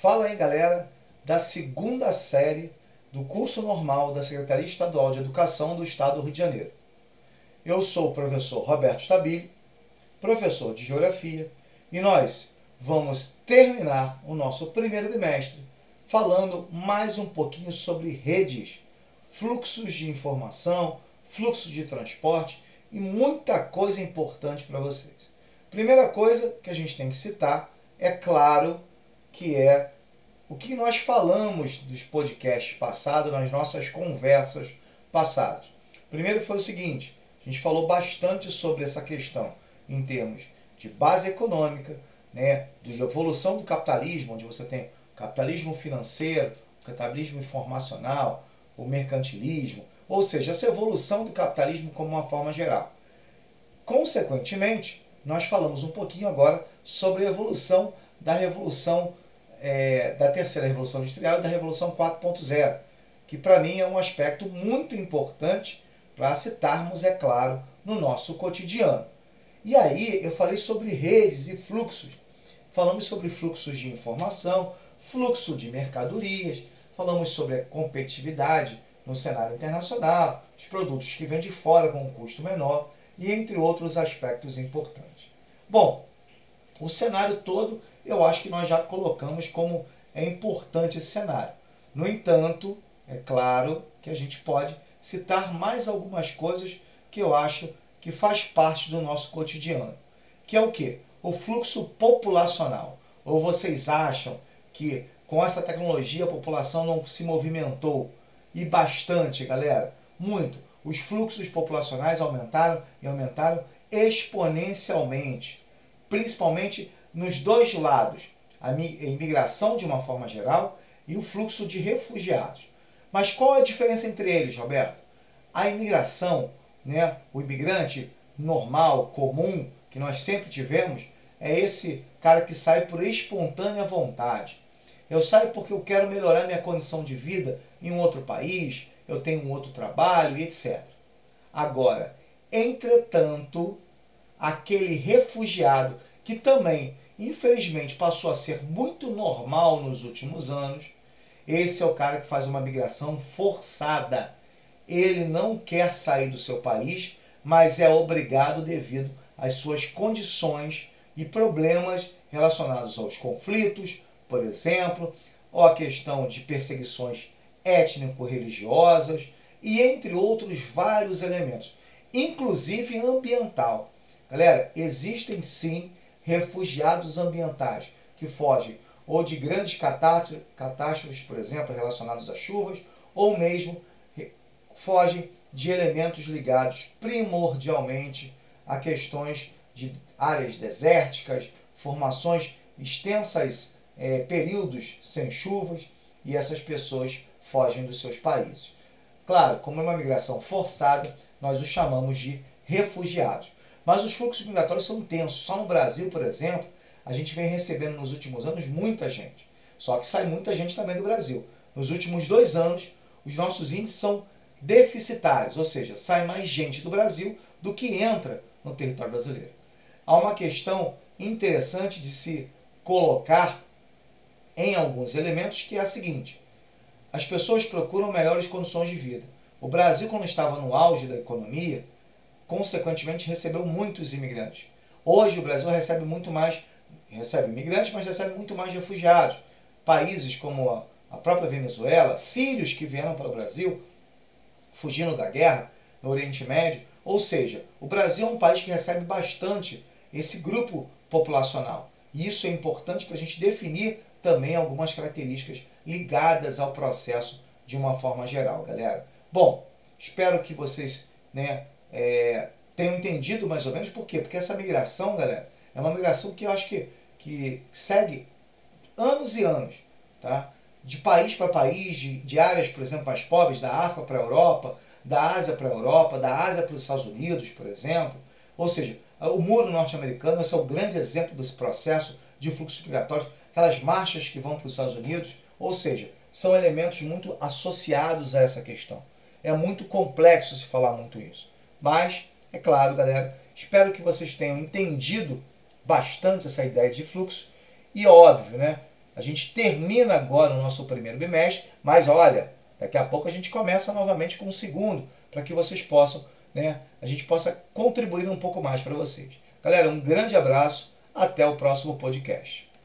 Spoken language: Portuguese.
Fala aí, galera, da segunda série do curso normal da Secretaria Estadual de Educação do Estado do Rio de Janeiro. Eu sou o professor Roberto Stabile, professor de Geografia, e nós vamos terminar o nosso primeiro bimestre falando mais um pouquinho sobre redes, fluxos de informação, fluxo de transporte e muita coisa importante para vocês. Primeira coisa que a gente tem que citar é claro que é o que nós falamos dos podcasts passados, nas nossas conversas passadas. Primeiro foi o seguinte: a gente falou bastante sobre essa questão em termos de base econômica, né, de evolução do capitalismo, onde você tem o capitalismo financeiro, o capitalismo informacional, o mercantilismo, ou seja, essa evolução do capitalismo como uma forma geral. Consequentemente, nós falamos um pouquinho agora sobre a evolução da revolução é, da terceira revolução industrial e da revolução 4.0, que para mim é um aspecto muito importante para citarmos, é claro, no nosso cotidiano. E aí eu falei sobre redes e fluxos. Falamos sobre fluxos de informação, fluxo de mercadorias, falamos sobre a competitividade no cenário internacional, os produtos que vêm de fora com um custo menor e entre outros aspectos importantes. Bom, o cenário todo eu acho que nós já colocamos como é importante esse cenário. No entanto, é claro que a gente pode citar mais algumas coisas que eu acho que faz parte do nosso cotidiano, que é o que? O fluxo populacional. Ou vocês acham que com essa tecnologia a população não se movimentou? E bastante, galera, muito. Os fluxos populacionais aumentaram e aumentaram exponencialmente, principalmente nos dois lados, a imigração de uma forma geral e o fluxo de refugiados. Mas qual a diferença entre eles, Roberto? A imigração, né, o imigrante normal, comum, que nós sempre tivemos, é esse cara que sai por espontânea vontade. Eu saio porque eu quero melhorar minha condição de vida em um outro país, eu tenho um outro trabalho etc. Agora, entretanto, aquele refugiado que também, infelizmente, passou a ser muito normal nos últimos anos, esse é o cara que faz uma migração forçada. Ele não quer sair do seu país, mas é obrigado devido às suas condições e problemas relacionados aos conflitos, por exemplo, ou a questão de perseguições étnico-religiosas e entre outros vários elementos, inclusive ambiental. Galera, existem sim refugiados ambientais que fogem ou de grandes catástrofes, por exemplo, relacionados a chuvas, ou mesmo fogem de elementos ligados primordialmente a questões de áreas desérticas, formações extensas, é, períodos sem chuvas, e essas pessoas fogem dos seus países. Claro, como é uma migração forçada, nós os chamamos de refugiados. Mas os fluxos migratórios são intensos. Só no Brasil, por exemplo, a gente vem recebendo nos últimos anos muita gente. Só que sai muita gente também do Brasil. Nos últimos dois anos, os nossos índices são deficitários, ou seja, sai mais gente do Brasil do que entra no território brasileiro. Há uma questão interessante de se colocar em alguns elementos que é a seguinte: as pessoas procuram melhores condições de vida. O Brasil, quando estava no auge da economia, consequentemente recebeu muitos imigrantes. Hoje o Brasil recebe muito mais, recebe imigrantes, mas recebe muito mais refugiados. Países como a própria Venezuela, sírios que vieram para o Brasil, fugindo da guerra no Oriente Médio. Ou seja, o Brasil é um país que recebe bastante esse grupo populacional. E isso é importante para a gente definir também algumas características ligadas ao processo de uma forma geral, galera. Bom, espero que vocês né, é, entendido mais ou menos por quê? Porque essa migração, galera, é uma migração que eu acho que, que segue anos e anos, tá? De país para país, de, de áreas, por exemplo, mais pobres, da África para a Europa, da Ásia para a Europa, da Ásia para os Estados Unidos, por exemplo. Ou seja, o muro norte-americano é o grande exemplo desse processo de fluxo migratório, aquelas marchas que vão para os Estados Unidos, ou seja, são elementos muito associados a essa questão. É muito complexo se falar muito isso. Mas, é claro, galera, espero que vocês tenham entendido bastante essa ideia de fluxo. E óbvio, né? A gente termina agora o nosso primeiro bimestre, mas olha, daqui a pouco a gente começa novamente com o segundo, para que vocês possam, né, a gente possa contribuir um pouco mais para vocês. Galera, um grande abraço, até o próximo podcast.